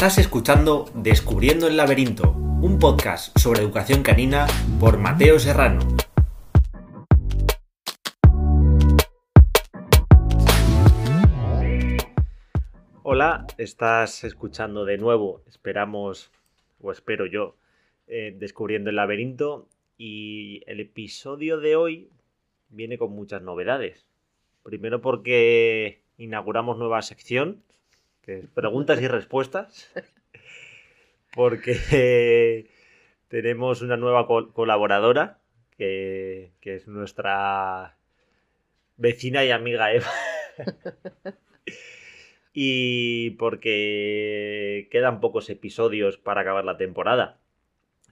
Estás escuchando Descubriendo el laberinto, un podcast sobre educación canina por Mateo Serrano. Hola, estás escuchando de nuevo, esperamos, o espero yo, eh, Descubriendo el laberinto y el episodio de hoy viene con muchas novedades. Primero porque inauguramos nueva sección, que es preguntas y respuestas, porque tenemos una nueva colaboradora, que, que es nuestra vecina y amiga Eva. y porque quedan pocos episodios para acabar la temporada.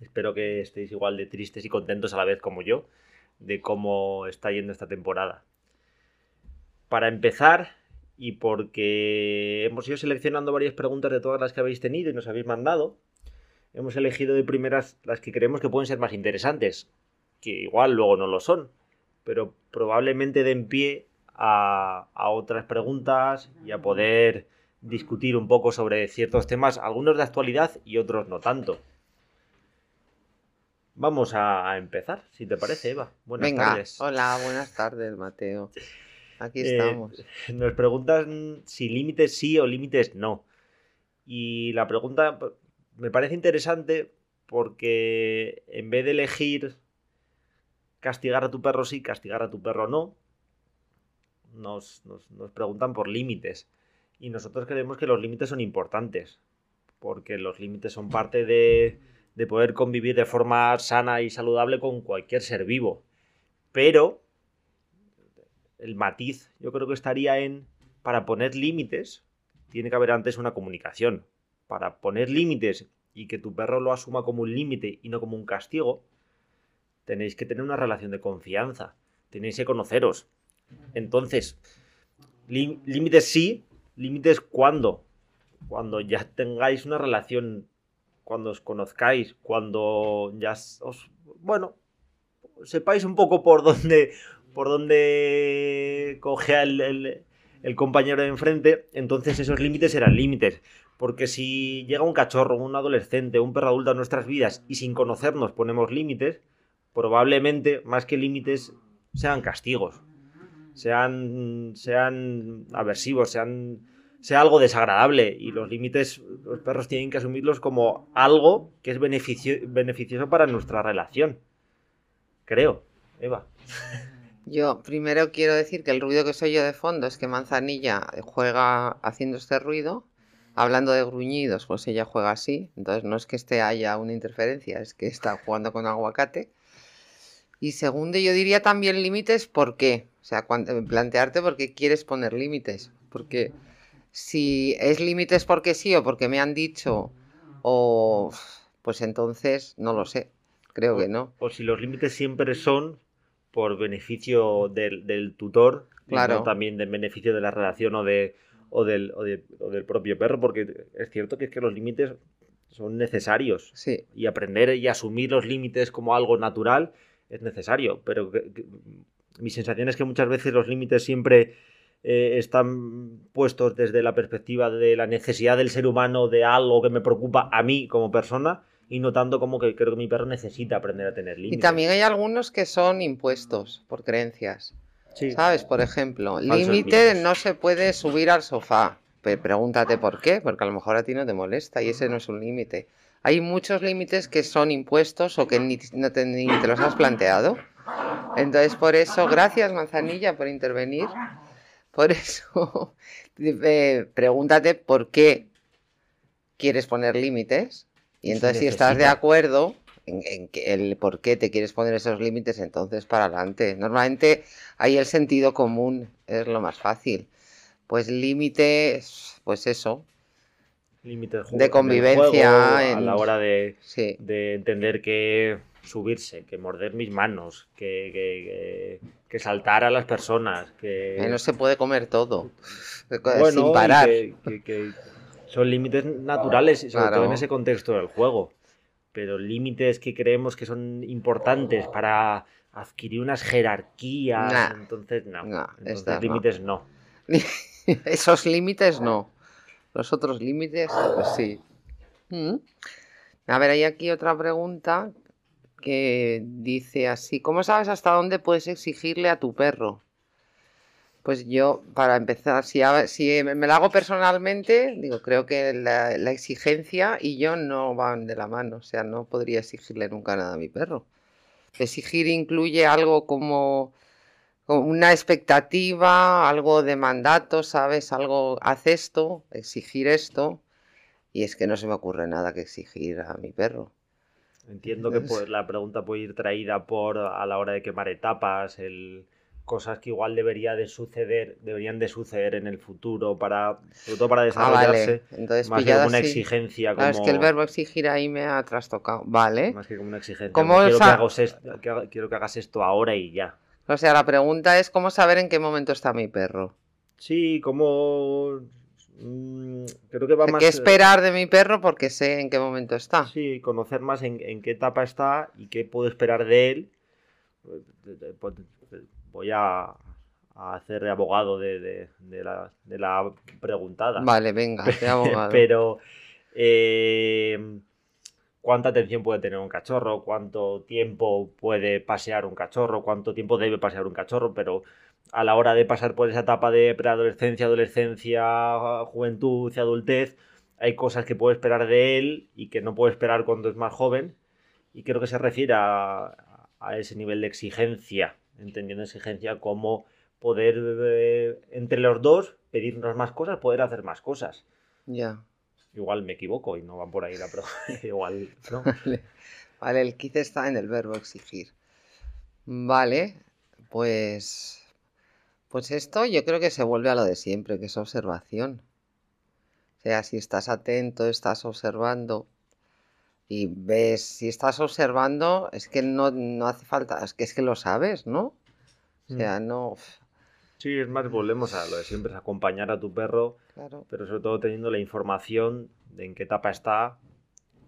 Espero que estéis igual de tristes y contentos a la vez como yo de cómo está yendo esta temporada. Para empezar, y porque hemos ido seleccionando varias preguntas de todas las que habéis tenido y nos habéis mandado, hemos elegido de primeras las que creemos que pueden ser más interesantes, que igual luego no lo son, pero probablemente den pie a, a otras preguntas y a poder discutir un poco sobre ciertos temas, algunos de actualidad y otros no tanto. Vamos a empezar, si te parece, Eva. Buenas Venga, Hola, buenas tardes, Mateo. Aquí eh, estamos. nos preguntan si límites sí o límites no. Y la pregunta me parece interesante porque en vez de elegir castigar a tu perro sí, castigar a tu perro no, nos, nos preguntan por límites. Y nosotros creemos que los límites son importantes, porque los límites son parte de de poder convivir de forma sana y saludable con cualquier ser vivo. Pero el matiz yo creo que estaría en, para poner límites, tiene que haber antes una comunicación. Para poner límites y que tu perro lo asuma como un límite y no como un castigo, tenéis que tener una relación de confianza, tenéis que conoceros. Entonces, límites sí, límites cuando. Cuando ya tengáis una relación cuando os conozcáis, cuando ya os, bueno, sepáis un poco por dónde, por dónde coge el, el, compañero de enfrente, entonces esos límites serán límites. Porque si llega un cachorro, un adolescente, un perro adulto a nuestras vidas y sin conocernos ponemos límites, probablemente más que límites sean castigos, sean, sean aversivos, sean sea algo desagradable y los límites los perros tienen que asumirlos como algo que es beneficioso para nuestra relación. Creo, Eva. Yo primero quiero decir que el ruido que soy yo de fondo es que Manzanilla juega haciendo este ruido. Hablando de gruñidos, pues ella juega así. Entonces no es que esté haya una interferencia, es que está jugando con aguacate. Y segundo, yo diría también límites, ¿por qué? O sea, plantearte por qué quieres poner límites. Porque si es límites porque sí o porque me han dicho, o pues entonces no lo sé. Creo que no. O si los límites siempre son por beneficio del, tutor, claro. también del beneficio de la relación o, de, o, del, o, del propio perro, porque es cierto que es que los límites son necesarios. Sí. Y aprender y asumir los límites como algo natural es necesario. Pero mi sensación es que muchas veces los límites siempre eh, están puestos desde la perspectiva de la necesidad del ser humano de algo que me preocupa a mí como persona y no tanto como que creo que mi perro necesita aprender a tener límites. Y también hay algunos que son impuestos por creencias. ¿Sabes? Por ejemplo, límite no se puede subir al sofá. pregúntate por qué, porque a lo mejor a ti no te molesta y ese no es un límite. Hay muchos límites que son impuestos o que ni, no te, ni te los has planteado. Entonces, por eso, gracias Manzanilla por intervenir. Por eso, eh, pregúntate por qué quieres poner límites. Y entonces, si estás de acuerdo en, que el por qué te quieres poner esos límites, entonces para adelante. Normalmente ahí el sentido común es lo más fácil. Pues límites, pues eso. Límites de convivencia. a la hora de, de entender que subirse, que morder mis manos, que, que, saltar a las personas, que... no se puede comer todo, sin parar. Que, son límites naturales, sobre todo en ese contexto del juego. Pero límites que creemos que son importantes para adquirir unas jerarquías. entonces, no. entonces, límites no. Esos límites no. Los otros límites, pues sí. Mm. A ver, hay aquí otra pregunta que dice así, ¿cómo sabes hasta dónde puedes exigirle a tu perro? Pues yo, para empezar, si, si me la hago personalmente, digo, creo que la, exigencia y yo no van de la mano, o sea, no podría exigirle nunca nada a mi perro. Exigir incluye algo como, una expectativa, algo de mandato, ¿sabes? Algo, haz esto, exigir esto, y es que no se me ocurre nada que exigir a mi perro. Entiendo que pues, la pregunta puede ir traída por a la hora de quemar etapas, el cosas que igual debería de suceder, deberían de suceder en el futuro para, sobre todo para ah, desarrollarse. Entonces, más que como una exigencia. Como... es que el verbo exigir ahí me ha trastocado. Vale. Más que como una exigencia. quiero, que hagas esto, quiero que hagas esto ahora y ya. O sea, la pregunta es cómo saber en qué momento está mi perro. Sí, cómo mm, creo que va más. ¿Qué esperar de mi perro? Porque sé en qué momento está. Sí, conocer más en, en qué etapa está y qué puedo esperar de él voy a, hacer de abogado de, la, preguntada. Vale, venga, de abogado. Pero, eh, ¿cuánta atención puede tener un cachorro? ¿Cuánto tiempo puede pasear un cachorro? ¿Cuánto tiempo debe pasear un cachorro? Pero a la hora de pasar por esa etapa de preadolescencia, adolescencia, juventud y adultez, hay cosas que puedo esperar de él y que no puedo esperar cuando es más joven. Y creo que se refiere a ese nivel de exigencia entendiendo exigencia como poder eh, entre los dos pedirnos más cosas, poder hacer más cosas. Ya. Igual me equivoco y no van por ahí la pregunta. Igual, ¿no? Vale. el kit está en el verbo exigir. Vale, pues. Pues esto yo creo que se vuelve a lo de siempre, que es observación. O sea, si estás atento, estás observando, y ves, si estás observando, es que no, no hace falta, es que es que lo sabes, ¿no? O sea, mm. no. Sí, es más, volvemos a lo de siempre, es acompañar a tu perro, claro. pero sobre todo teniendo la información de en qué etapa está,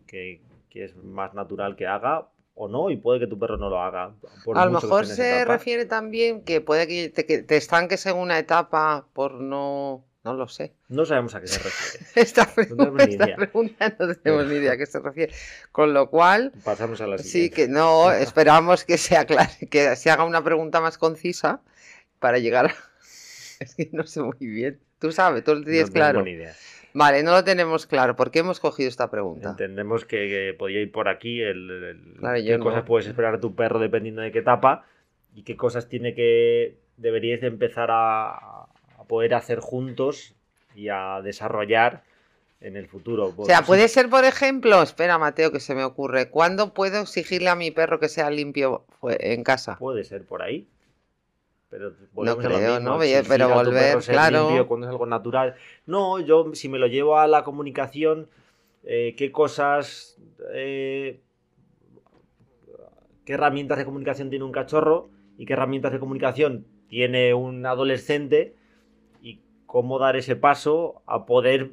que, que, es más natural que haga o no, y puede que tu perro no lo haga. a lo mejor se refiere también que puede que te, que te estanques en una etapa por no no lo sé. No sabemos a qué se refiere. esta, pregunta, no no tenemos ni idea a qué se refiere. Con lo cual. Pasamos a la siguiente. Sí, que no, esperamos que se aclare, que se haga una pregunta más concisa para llegar a. Es que no sé muy bien. Tú sabes, tú lo tienes no claro. Ni idea. Vale, no lo tenemos claro. ¿Por qué hemos cogido esta pregunta? Entendemos que, podía ir por aquí el, qué cosas puedes esperar a tu perro dependiendo de qué etapa y qué cosas tiene que deberías de empezar a, poder hacer juntos y a desarrollar en el futuro. O sea, puede ser, por ejemplo, espera, Mateo, que se me ocurre, ¿cuándo puedo exigirle a mi perro que sea limpio en casa? Puede ser por ahí. Pero no creo, ¿no? Pero volver, claro. cuando es algo natural. No, yo si me lo llevo a la comunicación, eh, ¿qué cosas, eh, qué herramientas de comunicación tiene un cachorro y qué herramientas de comunicación tiene un adolescente? Cómo dar ese paso a poder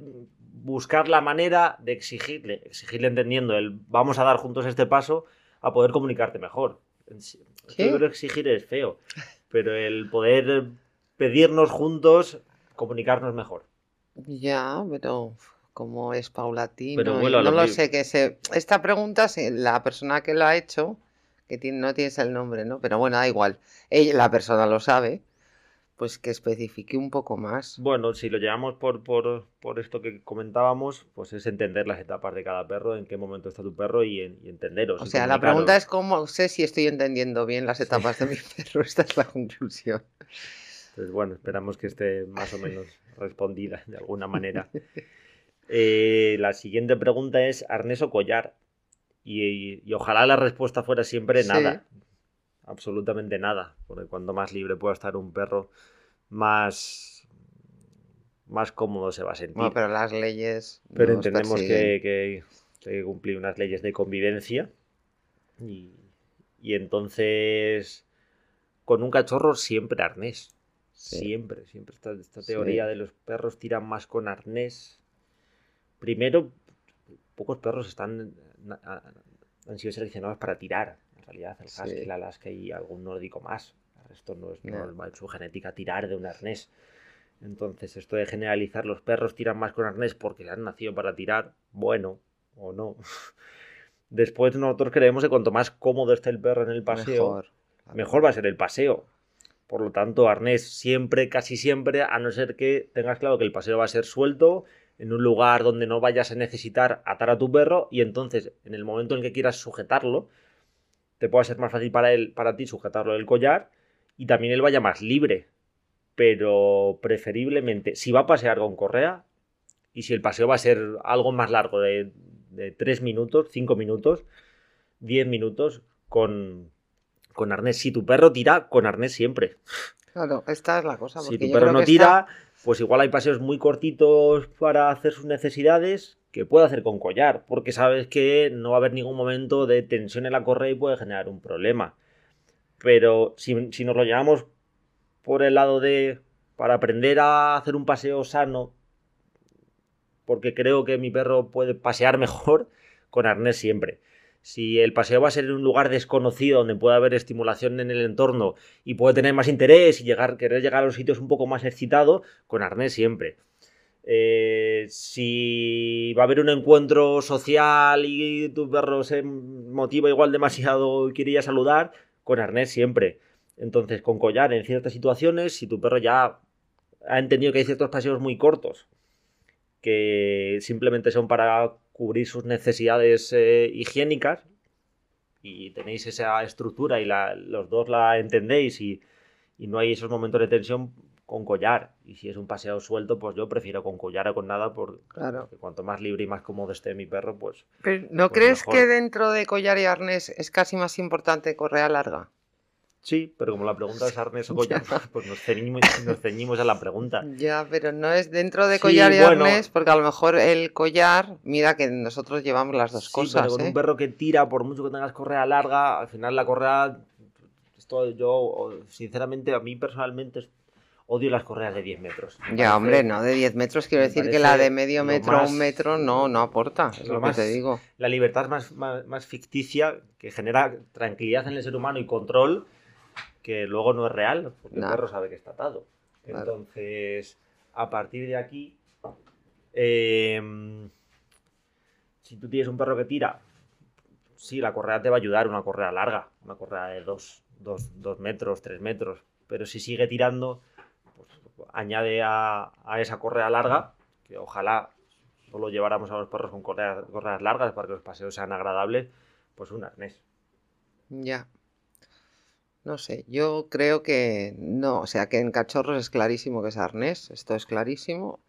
buscar la manera de exigirle, exigirle entendiendo el vamos a dar juntos este paso a poder comunicarte mejor. Yo creo exigir es feo, pero el poder pedirnos juntos comunicarnos mejor. Ya, pero como es paulatino, no lo, sé que se esta pregunta la persona que la ha hecho que tiene, no tienes el nombre, ¿no? Pero bueno, da igual. Ella, la persona lo sabe pues que especifique un poco más. Bueno, si lo llevamos por, por, esto que comentábamos, pues es entender las etapas de cada perro, en qué momento está tu perro y, entenderos. O sea, la pregunta es cómo sé si estoy entendiendo bien las etapas de mi perro. Esta es la conclusión. Pues bueno, esperamos que esté más o menos respondida de alguna manera. Eh, la siguiente pregunta es arnés o collar. Y, ojalá la respuesta fuera siempre nada absolutamente nada, porque cuanto más libre pueda estar un perro, más, más cómodo se va a sentir. No, pero las leyes. Pero entendemos que, que, que, cumplir unas leyes de convivencia y, y entonces con un cachorro siempre arnés. Siempre, siempre esta, esta teoría de los perros tiran más con arnés. Primero, pocos perros están han sido seleccionados para tirar realidad el husky, la alaska y algún nórdico más. El resto no es normal su genética tirar de un arnés. Entonces, esto de generalizar los perros tiran más con arnés porque han nacido para tirar, bueno, o no. Después nosotros creemos que cuanto más cómodo esté el perro en el paseo, mejor, va a ser el paseo. Por lo tanto, arnés siempre, casi siempre, a no ser que tengas claro que el paseo va a ser suelto, en un lugar donde no vayas a necesitar atar a tu perro y entonces en el momento en que quieras sujetarlo, te pueda ser más fácil para él, para ti sujetarlo del collar y también él vaya más libre. Pero preferiblemente, si va a pasear con correa y si el paseo va a ser algo más largo de de 3 minutos, 5 minutos, 10 minutos con, con arnés. Si tu perro tira, con arnés siempre. Claro, esta es la cosa. Si tu perro no tira, pues igual hay paseos muy cortitos para hacer sus necesidades que puede hacer con collar, porque sabes que no va a haber ningún momento de tensión en la correa y puede generar un problema. Pero si, si nos lo llevamos por el lado de para aprender a hacer un paseo sano porque creo que mi perro puede pasear mejor con arnés siempre. Si el paseo va a ser en un lugar desconocido donde puede haber estimulación en el entorno y puede tener más interés y llegar, querer llegar a los sitios un poco más excitado, con arnés siempre. Eh, si va a haber un encuentro social y tu perro se motiva igual demasiado y quiere saludar, con arnés siempre. Entonces, con collar en ciertas situaciones, si tu perro ya ha entendido que hay ciertos paseos muy cortos que simplemente son para cubrir sus necesidades eh, higiénicas y tenéis esa estructura y los dos la entendéis y, no hay esos momentos de tensión con collar. Y si es un paseo suelto, pues yo prefiero con collar o con nada, porque cuanto más libre y más cómodo esté mi perro, pues... ¿No pues crees que dentro de collar y arnés es casi más importante correa larga? Sí, pero como la pregunta es arnés o collar, pues nos ceñimos, a la pregunta. Ya, pero no es dentro de collar y arnés, porque a lo mejor el collar, mira que nosotros llevamos las dos cosas. Pero con un ¿eh? perro que tira, por mucho que tengas correa larga, al final la correa, esto yo, sinceramente, a mí personalmente odio las correas de 10 metros. ya, hombre, no, de 10 metros quiero decir que la de medio metro o un metro no, no aporta, es lo, que te digo. La libertad más, más ficticia, que genera tranquilidad en el ser humano y control que luego no es real, porque el perro sabe que está atado. Entonces, a partir de aquí, em, si tú tienes un perro que tira, sí, la correa te va a ayudar, una correa larga, una correa de 2 metros, 3 metros, pero si sigue tirando, añade a, esa correa larga, que ojalá solo lleváramos a los perros con correas, correas largas para que los paseos sean agradables, pues un arnés. Ya. No sé, yo creo que no, o sea que en cachorros es clarísimo que es arnés, esto es clarísimo.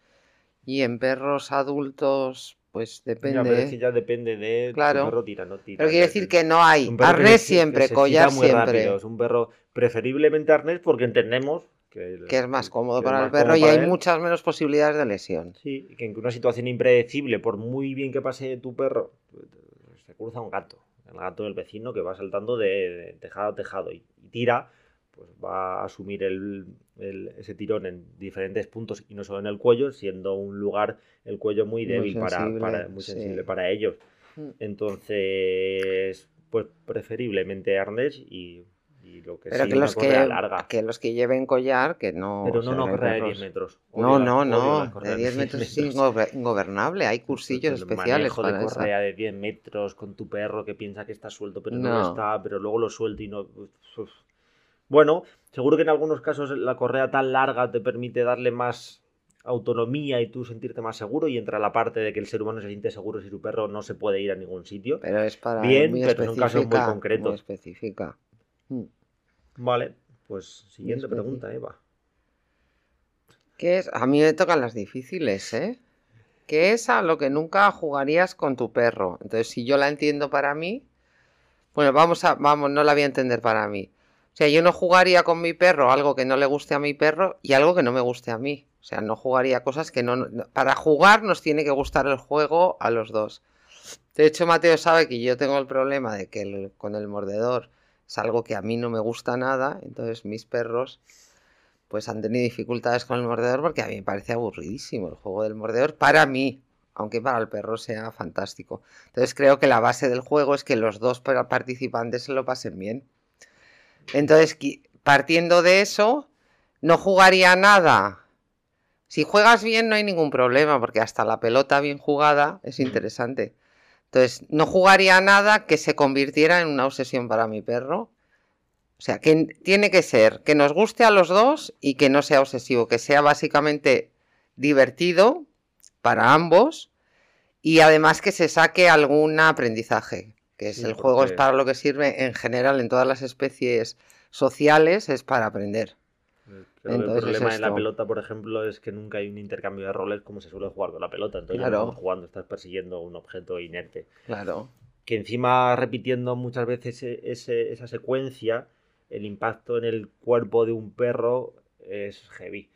Y en perros adultos, pues depende. Ya, pero es que ya depende de claro. perro tira, no tira. Pero quiere decir que no hay arnés siempre, collar siempre. Es un perro preferiblemente arnés porque entendemos que, que, es más cómodo para el perro y hay muchas menos posibilidades de lesión. Sí, que en una situación impredecible, por muy bien que pase tu perro, se cruza un gato el gato del vecino que va saltando de, tejado a tejado y, tira, pues va a asumir ese tirón en diferentes puntos y no solo en el cuello, siendo un lugar, el cuello muy débil, para, muy sensible para ellos. Mm. Entonces, pues preferiblemente arnés y pero que los que, larga. que los que lleven collar, que no. Pero no, no correa de 10 metros. no, no, no. De 10 metros es ingobernable. Hay cursillos especiales. para de correa de 10 metros con tu perro que piensa que está suelto, pero no, está, pero luego lo suelto y no. Bueno, seguro que en algunos casos la correa tan larga te permite darle más autonomía y tú sentirte más seguro y entra la parte de que el ser humano se siente seguro si su perro no se puede ir a ningún sitio. Pero es para bien, pero en un caso muy concreto. Muy específica. Hmm. Vale, pues siguiente pregunta, Eva. ¿Qué es? A mí me tocan las difíciles, ¿eh? ¿Qué es a lo que nunca jugarías con tu perro? Entonces, si yo la entiendo para mí, bueno, vamos a, vamos, no la voy a entender para mí. O sea, yo no jugaría con mi perro algo que no le guste a mi perro y algo que no me guste a mí. O sea, no jugaría cosas que no. Para jugar nos tiene que gustar el juego a los dos. De hecho, Mateo sabe que yo tengo el problema de que con el mordedor es algo que a mí no me gusta nada, entonces mis perros pues han tenido dificultades con el mordedor porque a mí me parece aburridísimo el juego del mordedor para mí. aunque para el perro sea fantástico. Entonces creo que la base del juego es que los dos participantes se lo pasen bien. Entonces, partiendo de eso, no jugaría nada. Si juegas bien no hay ningún problema, porque hasta la pelota bien jugada es interesante. Entonces, no jugaría nada que se convirtiera en una obsesión para mi perro. O sea, que tiene que ser que nos guste a los dos y que no sea obsesivo, que sea básicamente divertido para ambos y además que se saque algún aprendizaje, que es el juego es para lo que sirve en general en todas las especies sociales, es para aprender. El problema de la pelota, por ejemplo, es que nunca hay un intercambio de roles como se suele jugar con la pelota. Entonces, claro. jugando, estás persiguiendo un objeto inerte. Claro. Que encima, repitiendo muchas veces e, esa secuencia, el impacto en el cuerpo de un perro es heavy.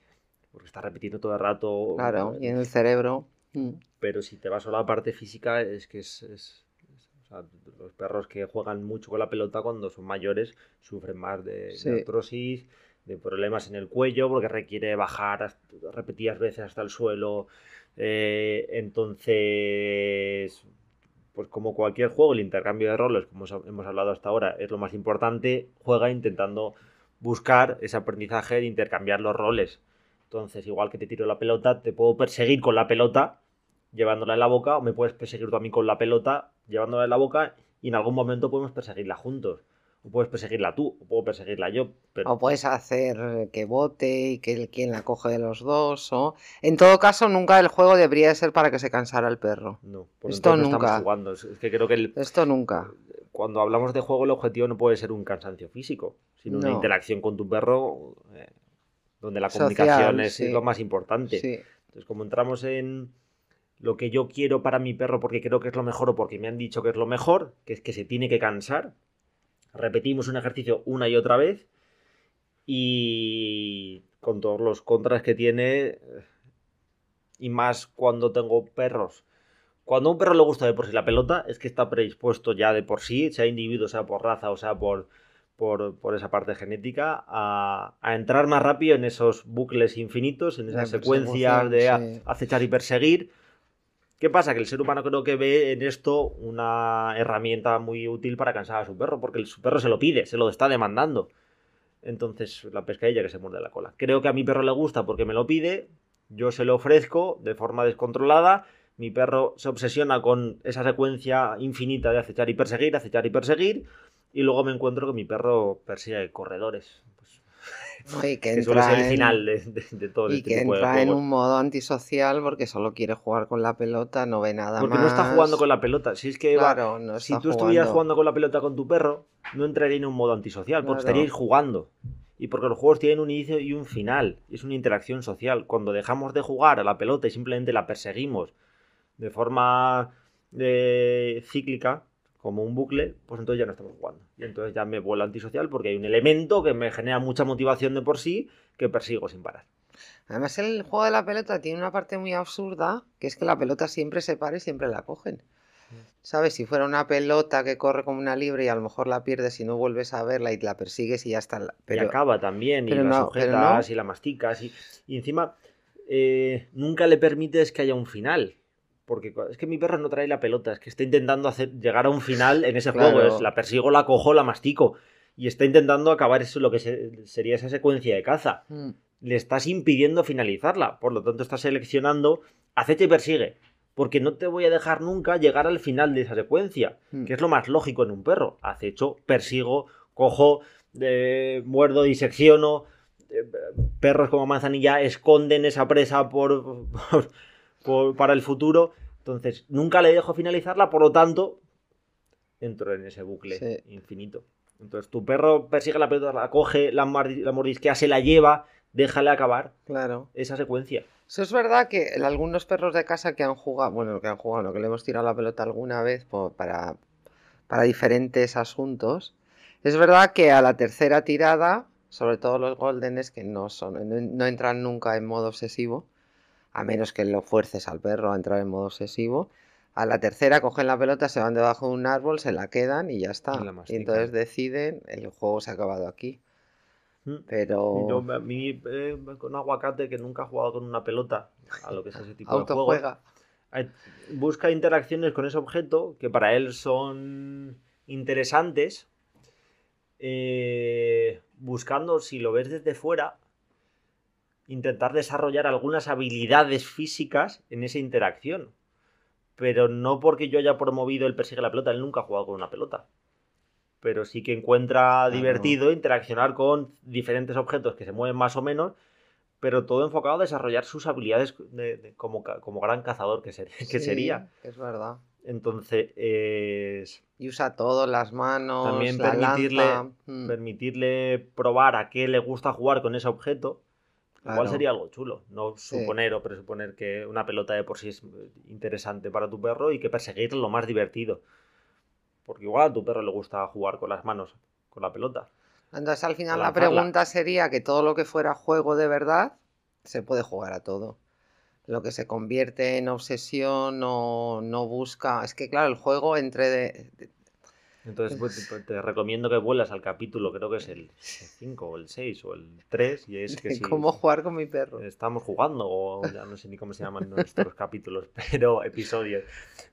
Porque está repitiendo todo el rato. Claro, y en el cerebro. Mm. Pero si te vas a la parte física, es que es, los perros que juegan mucho con la pelota cuando son mayores sufren más de, artrosis, de problemas en el cuello, porque requiere bajar repetidas veces hasta el suelo. Eh, entonces, pues como cualquier juego, el intercambio de roles, como hemos hablado hasta ahora, es lo más importante. Juega intentando buscar ese aprendizaje de intercambiar los roles. Entonces, igual que te tiro la pelota, te puedo perseguir con la pelota llevándola en la boca, o me puedes perseguir tú a mí con la pelota llevándola en la boca y en algún momento podemos perseguirla juntos. O puedes perseguirla tú, o puedo perseguirla yo. O puedes hacer que bote y que el quien la coge de los dos. O... En todo caso, nunca el juego debería ser para que se cansara el perro. No, por esto nunca. Estamos jugando. Es que creo que Esto nunca. Cuando hablamos de juego, el objetivo no puede ser un cansancio físico, sino una interacción con tu perro eh, donde la comunicación es lo más importante. Entonces, como entramos en lo que yo quiero para mi perro porque creo que es lo mejor o porque me han dicho que es lo mejor, que es que se tiene que cansar. Repetimos un ejercicio una y otra vez y con todos los contras que tiene y más cuando tengo perros. Cuando a un perro le gusta de por sí la pelota, es que está predispuesto ya de por sí, sea individuo, sea por raza o sea por, por, esa parte genética, a, entrar más rápido en esos bucles infinitos, en esas secuencias de acechar y perseguir ¿Qué pasa? Que el ser humano creo que ve en esto una herramienta muy útil para cansar a su perro, porque su perro se lo pide, se lo está demandando. Entonces, la pescadilla que se muerde la cola. Creo que a mi perro le gusta porque me lo pide, yo se lo ofrezco de forma descontrolada, mi perro se obsesiona con esa secuencia infinita de acechar y perseguir, acechar y perseguir, y luego me encuentro que mi perro persigue corredores. Y que, entra el final de, todo y este que entra en un modo antisocial porque solo quiere jugar con la pelota, no ve nada más. Porque no está jugando con la pelota. Si es que si tú estuvieras jugando con la pelota con tu perro, no entraría en un modo antisocial, porque estaríais jugando. Y porque los juegos tienen un inicio y un final. Es una interacción social. Cuando dejamos de jugar a la pelota y simplemente la perseguimos de forma eh, cíclica, como un bucle, pues entonces ya no estamos jugando. Y entonces ya me vuelvo antisocial porque hay un elemento que me genera mucha motivación de por sí que persigo sin parar. Además, el juego de la pelota tiene una parte muy absurda, que es que la pelota siempre se para y siempre la cogen. ¿Sabes? Si fuera una pelota que corre como una libre y a lo mejor la pierdes y no vuelves a verla y la persigues y ya está. Pero, y acaba también, y la sujetas y la masticas. Y, encima, eh, nunca le permites que haya un final. Porque es que mi perro no trae la pelota, es que está intentando hacer, llegar a un final en ese juego. Es, la persigo, la cojo, la mastico. Y está intentando acabar eso, lo que sería esa secuencia de caza. Mm. Le estás impidiendo finalizarla. Por lo tanto, estás seleccionando acecha y persigue. Porque no te voy a dejar nunca llegar al final de esa secuencia. Mm. Que es lo más lógico en un perro. Acecho, persigo, cojo, eh, muerdo, disecciono. Eh, perros como manzanilla esconden esa presa por para el futuro. Entonces, nunca le dejo finalizarla, por lo tanto, entro en ese bucle infinito. Entonces, tu perro persigue la pelota, la coge, la, la mordisquea, se la lleva, déjale acabar claro. esa secuencia. Eso es verdad que algunos perros de casa que han jugado, bueno, que han jugado, que le hemos tirado la pelota alguna vez para, para diferentes asuntos, es verdad que a la tercera tirada, sobre todo los goldenes, que no, son, no entran nunca en modo obsesivo, a menos que lo fuerces al perro a entrar en modo obsesivo. A la tercera cogen la pelota, se van debajo de un árbol, se la quedan y ya está. Y, entonces deciden, el juego se ha acabado aquí. Mm. Pero. Yo, a mí, eh, con aguacate, que nunca ha jugado con una pelota, a lo que es ese tipo de juego. Busca interacciones con ese objeto que para él son interesantes, eh, buscando, si lo ves desde fuera, intentar desarrollar algunas habilidades físicas en esa interacción. Pero no porque yo haya promovido el persigue la pelota, él nunca ha jugado con una pelota. Pero sí que encuentra divertido interaccionar con diferentes objetos que se mueven más o menos, pero todo enfocado a desarrollar sus habilidades como, como, gran cazador que, que sería. Es verdad. Entonces, y usa todo, las manos, también permitirle, mm. permitirle probar a qué le gusta jugar con ese objeto Igual sería algo chulo, no suponer o presuponer que una pelota de por sí es interesante para tu perro y que perseguir lo más divertido. Porque igual a tu perro le gusta jugar con las manos, con la pelota. Entonces al final la pregunta sería que todo lo que fuera juego de verdad se puede jugar a todo. Lo que se convierte en obsesión no, no busca. Es que claro, el juego entre de, entonces pues, te, recomiendo que vuelas al capítulo, creo que es el 5 o el 6 o el 3, y es que si ¿Cómo jugar con mi perro? Estamos jugando, o ya no sé ni cómo se llaman nuestros capítulos, pero episodios.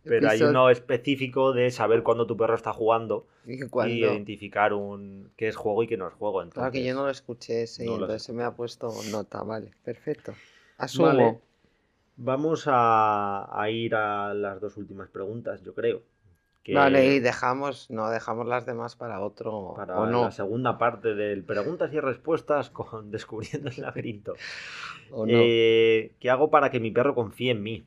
Pero hay uno específico de saber cuándo tu perro está jugando y, identificar un qué es juego y qué no es juego. Entonces, claro que yo no lo escuché ese, entonces se me ha puesto nota, vale, perfecto. Asumo. Vamos a ir a las dos últimas preguntas, yo creo. Vale, y dejamos, no dejamos las demás para otro. Para la segunda parte del preguntas y respuestas con Descubriendo el laberinto. Eh, ¿Qué hago para que mi perro confíe en mí?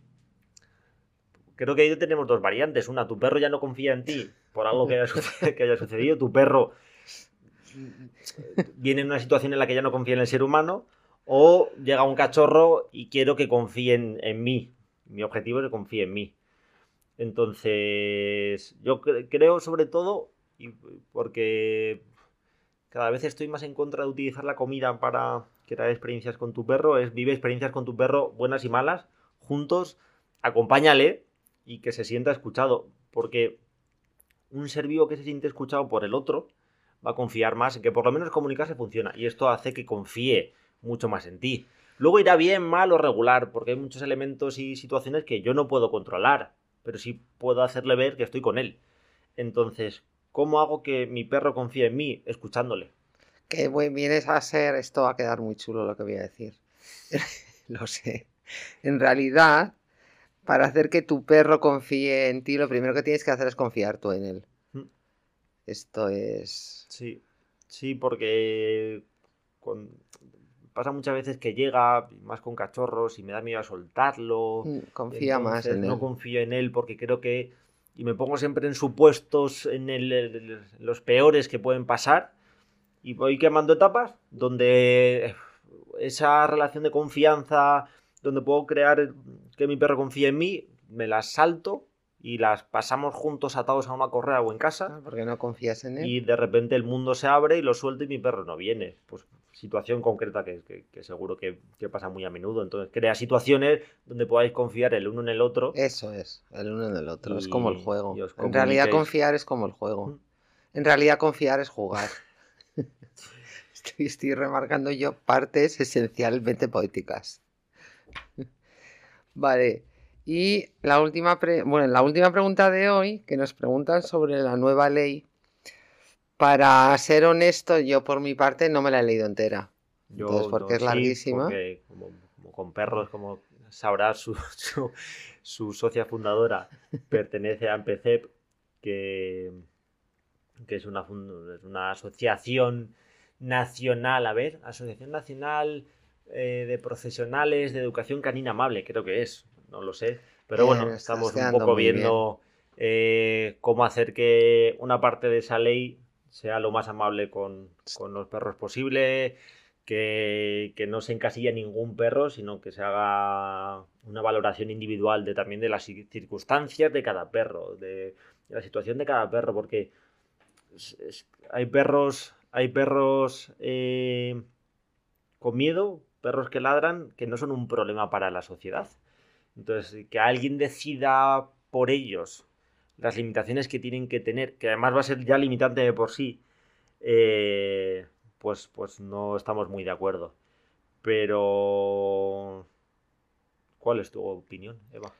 Creo que ahí tenemos dos variantes. Una, tu perro ya no confía en ti por algo que haya, que haya sucedido. Tu perro viene en una situación en la que ya no confía en el ser humano. O llega un cachorro y quiero que confíe en mí. Mi objetivo es que confíe en mí. Entonces, yo creo sobre todo, y porque cada vez estoy más en contra de utilizar la comida para crear experiencias con tu perro, es vive experiencias con tu perro, buenas y malas, juntos, acompáñale y que se sienta escuchado, porque un ser vivo que se siente escuchado por el otro va a confiar más en que por lo menos comunicarse funciona, y esto hace que confíe mucho más en ti. Luego irá bien, mal o regular, porque hay muchos elementos y situaciones que yo no puedo controlar pero sí puedo hacerle ver que estoy con él. Entonces, ¿cómo hago que mi perro confíe en mí escuchándole? Que vienes a ser, esto va a quedar muy chulo lo que voy a decir. lo sé. En realidad, para hacer que tu perro confíe en ti, lo primero que tienes que hacer es confiar tú en él. Mm. Esto es... Sí, sí, porque pasa muchas veces que llega más con cachorros y me da miedo a soltarlo. Mm, confía más en él. No confío en él porque creo que. Y me pongo siempre en supuestos, en los peores que pueden pasar. Y voy quemando etapas donde esa relación de confianza, donde puedo crear que mi perro confíe en mí, me las salto y las pasamos juntos atados a una correa o en casa. porque no confías en él. Y de repente el mundo se abre y lo suelto y mi perro no viene. Pues situación concreta que, seguro que, pasa muy a menudo. Entonces, crea situaciones donde podáis confiar el uno en el otro. Eso es, el uno en el otro. es como el juego. En realidad, confiar es como el juego. En realidad, confiar es jugar. estoy, remarcando yo partes esencialmente poéticas. vale. Y la última, bueno, la última pregunta de hoy, que nos preguntan sobre la nueva ley para ser honesto, yo por mi parte no me la he leído entera. Yo, porque es larguísima. como, con perros, como sabrás, su, su, socia fundadora pertenece a AMPCEP, que, que es, una, una asociación nacional, a ver, Asociación Nacional eh, de Profesionales de Educación Canina Amable, creo que es, no lo sé. Pero bueno, estamos un poco viendo eh, cómo hacer que una parte de esa ley sea lo más amable con, los perros posible, que, no se encasilla ningún perro, sino que se haga una valoración individual de también de las circunstancias de cada perro, de, la situación de cada perro, porque hay perros, hay perros eh, con miedo, perros que ladran, que no son un problema para la sociedad. Entonces, que alguien decida por ellos las limitaciones que tienen que tener, que además va a ser ya limitante de por sí, eh, pues, pues no estamos muy de acuerdo. Pero... ¿Cuál es tu opinión, Eva?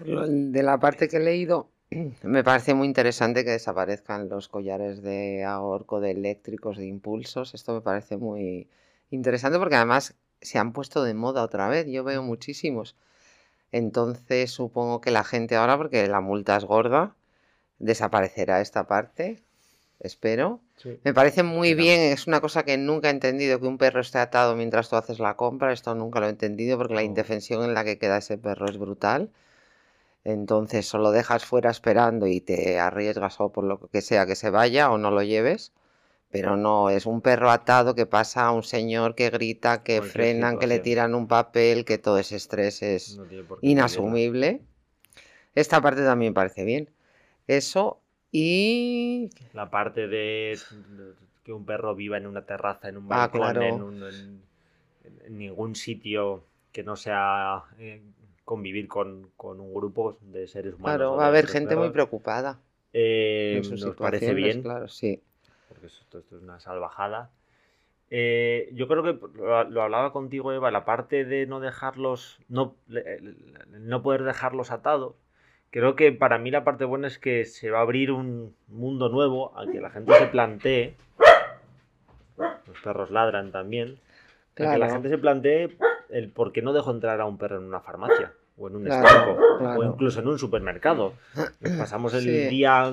De la parte que he leído, me parece muy interesante que desaparezcan los collares de ahorco, de eléctricos, de impulsos. Esto me parece muy interesante porque además se han puesto de moda otra vez. Yo veo muchísimos. Entonces supongo que la gente ahora, porque la multa es gorda, desaparecerá esta parte. Espero. Me parece muy bien, es una cosa que nunca he entendido que un perro esté atado mientras tú haces la compra. Esto nunca lo he entendido porque la indefensión en la que queda ese perro es brutal. Entonces, solo dejas fuera esperando y te arriesgas o por lo que sea que se vaya o no lo lleves. Pero no, es un perro atado que pasa a un señor que grita, que frenan, que le tiran un papel, que todo ese estrés es inasumible. Esta parte también parece bien. Eso y... La parte de que un perro viva en una terraza, en un ah, balcón, en, ningún sitio que no sea eh, convivir con, un grupo de seres humanos. Claro, va a haber gente muy preocupada. Eh, nos parece bien. Claro, sí porque esto, es una salvajada. Eh, yo creo que lo, hablaba contigo, Eva, la parte de no dejarlos, no, no poder dejarlos atados. Creo que para mí la parte buena es que se va a abrir un mundo nuevo al que la gente se plantee. Los perros ladran también. Claro. que la gente se plantee el por qué no dejo entrar a un perro en una farmacia o en un estanco, o incluso en un supermercado. pasamos el día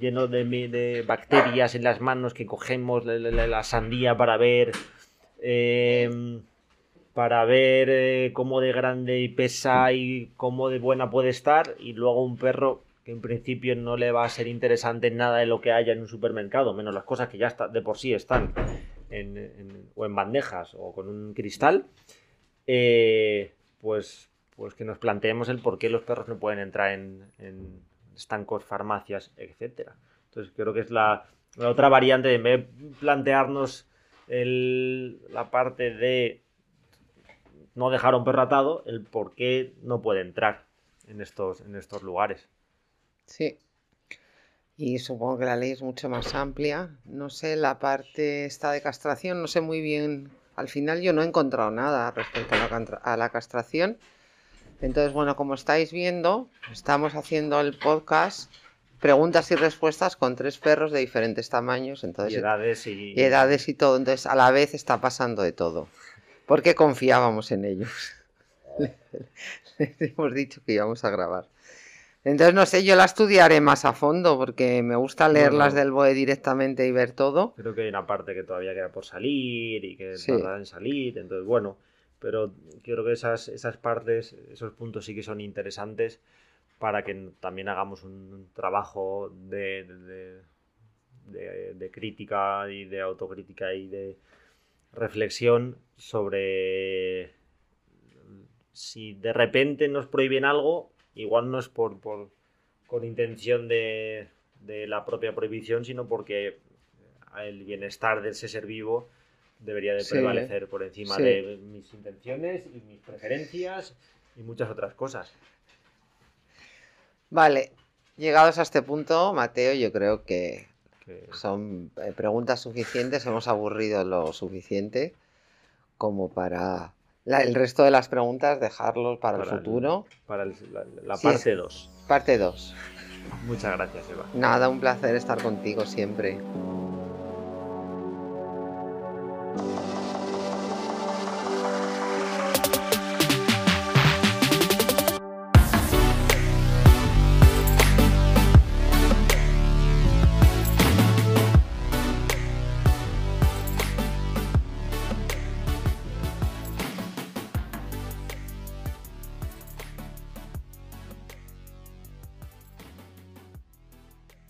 lleno de, bacterias en las manos que cogemos la, sandía para ver. Em, para ver eh, cómo de grande y pesa y cómo de buena puede estar. Y luego un perro que en principio no le va a ser interesante nada de lo que haya en un supermercado, menos las cosas que ya está, de por sí están en, o en bandejas o con un cristal. Eh, pues pues que nos planteemos el por qué los perros no pueden entrar en, estancos, farmacias, etcétera. Entonces creo que es la, otra variante en de plantearnos la parte de no dejar a un perro atado, el por qué no puede entrar en estos, en estos lugares. Sí. Y supongo que la ley es mucho más amplia. No sé, la parte esta de castración, no sé muy bien. Al final yo no he encontrado nada respecto a la castración. Entonces, bueno, como estáis viendo, estamos haciendo el podcast preguntas y respuestas con tres perros de diferentes tamaños. Entonces, y edades y... y edades y todo. Entonces, a la vez está pasando de todo. Porque confiábamos en ellos. Les hemos dicho que íbamos a grabar. Entonces, no sé, yo la estudiaré más a fondo porque me gusta leerlas del BOE directamente y ver todo. Creo que hay una parte que todavía queda por salir y que tarda en salir. Entonces, bueno, pero creo que esas, esas partes, esos puntos sí que son interesantes para que también hagamos un trabajo de, de, crítica y de autocrítica y de reflexión sobre si de repente nos prohíben algo, igual no es por, por con intención de, de la propia prohibición, sino porque el bienestar de ese ser vivo debería de prevalecer por encima de mis intenciones y mis preferencias y muchas otras cosas. Vale, llegados a este punto, Mateo, yo creo que son eh, preguntas suficientes, hemos aburrido lo suficiente como para el resto de las preguntas dejarlos para, el futuro. para la, parte 2. parte 2. Muchas gracias, Eva. Nada, un placer estar contigo siempre.